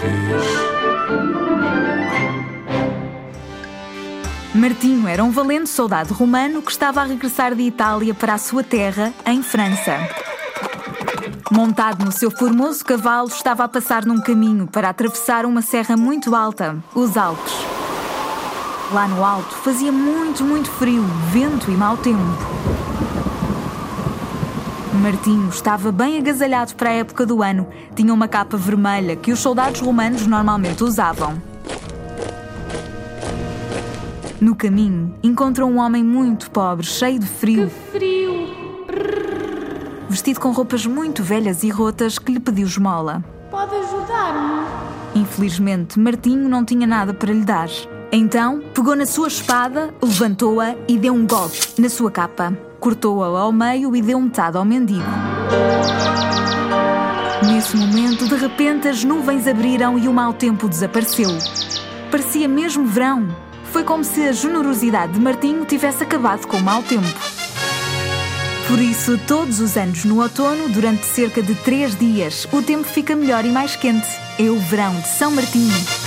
fiz. Martinho era um valente soldado romano que estava a regressar de Itália para a sua terra, em França. Montado no seu formoso cavalo, estava a passar num caminho para atravessar uma serra muito alta, os Alpes. Lá no alto fazia muito, muito frio, vento e mau tempo. Martinho estava bem agasalhado para a época do ano. Tinha uma capa vermelha que os soldados romanos normalmente usavam. No caminho, encontrou um homem muito pobre, cheio de frio. Que frio! Vestido com roupas muito velhas e rotas, que lhe pediu esmola. Pode ajudar-me? Infelizmente, Martinho não tinha nada para lhe dar. Então, pegou na sua espada, levantou-a e deu um golpe na sua capa. Cortou-a ao meio e deu metade ao mendigo. Nesse momento, de repente, as nuvens abriram e o mau tempo desapareceu. Parecia mesmo verão. Foi como se a generosidade de Martinho tivesse acabado com o mau tempo. Por isso, todos os anos no outono, durante cerca de três dias, o tempo fica melhor e mais quente. É o verão de São Martinho.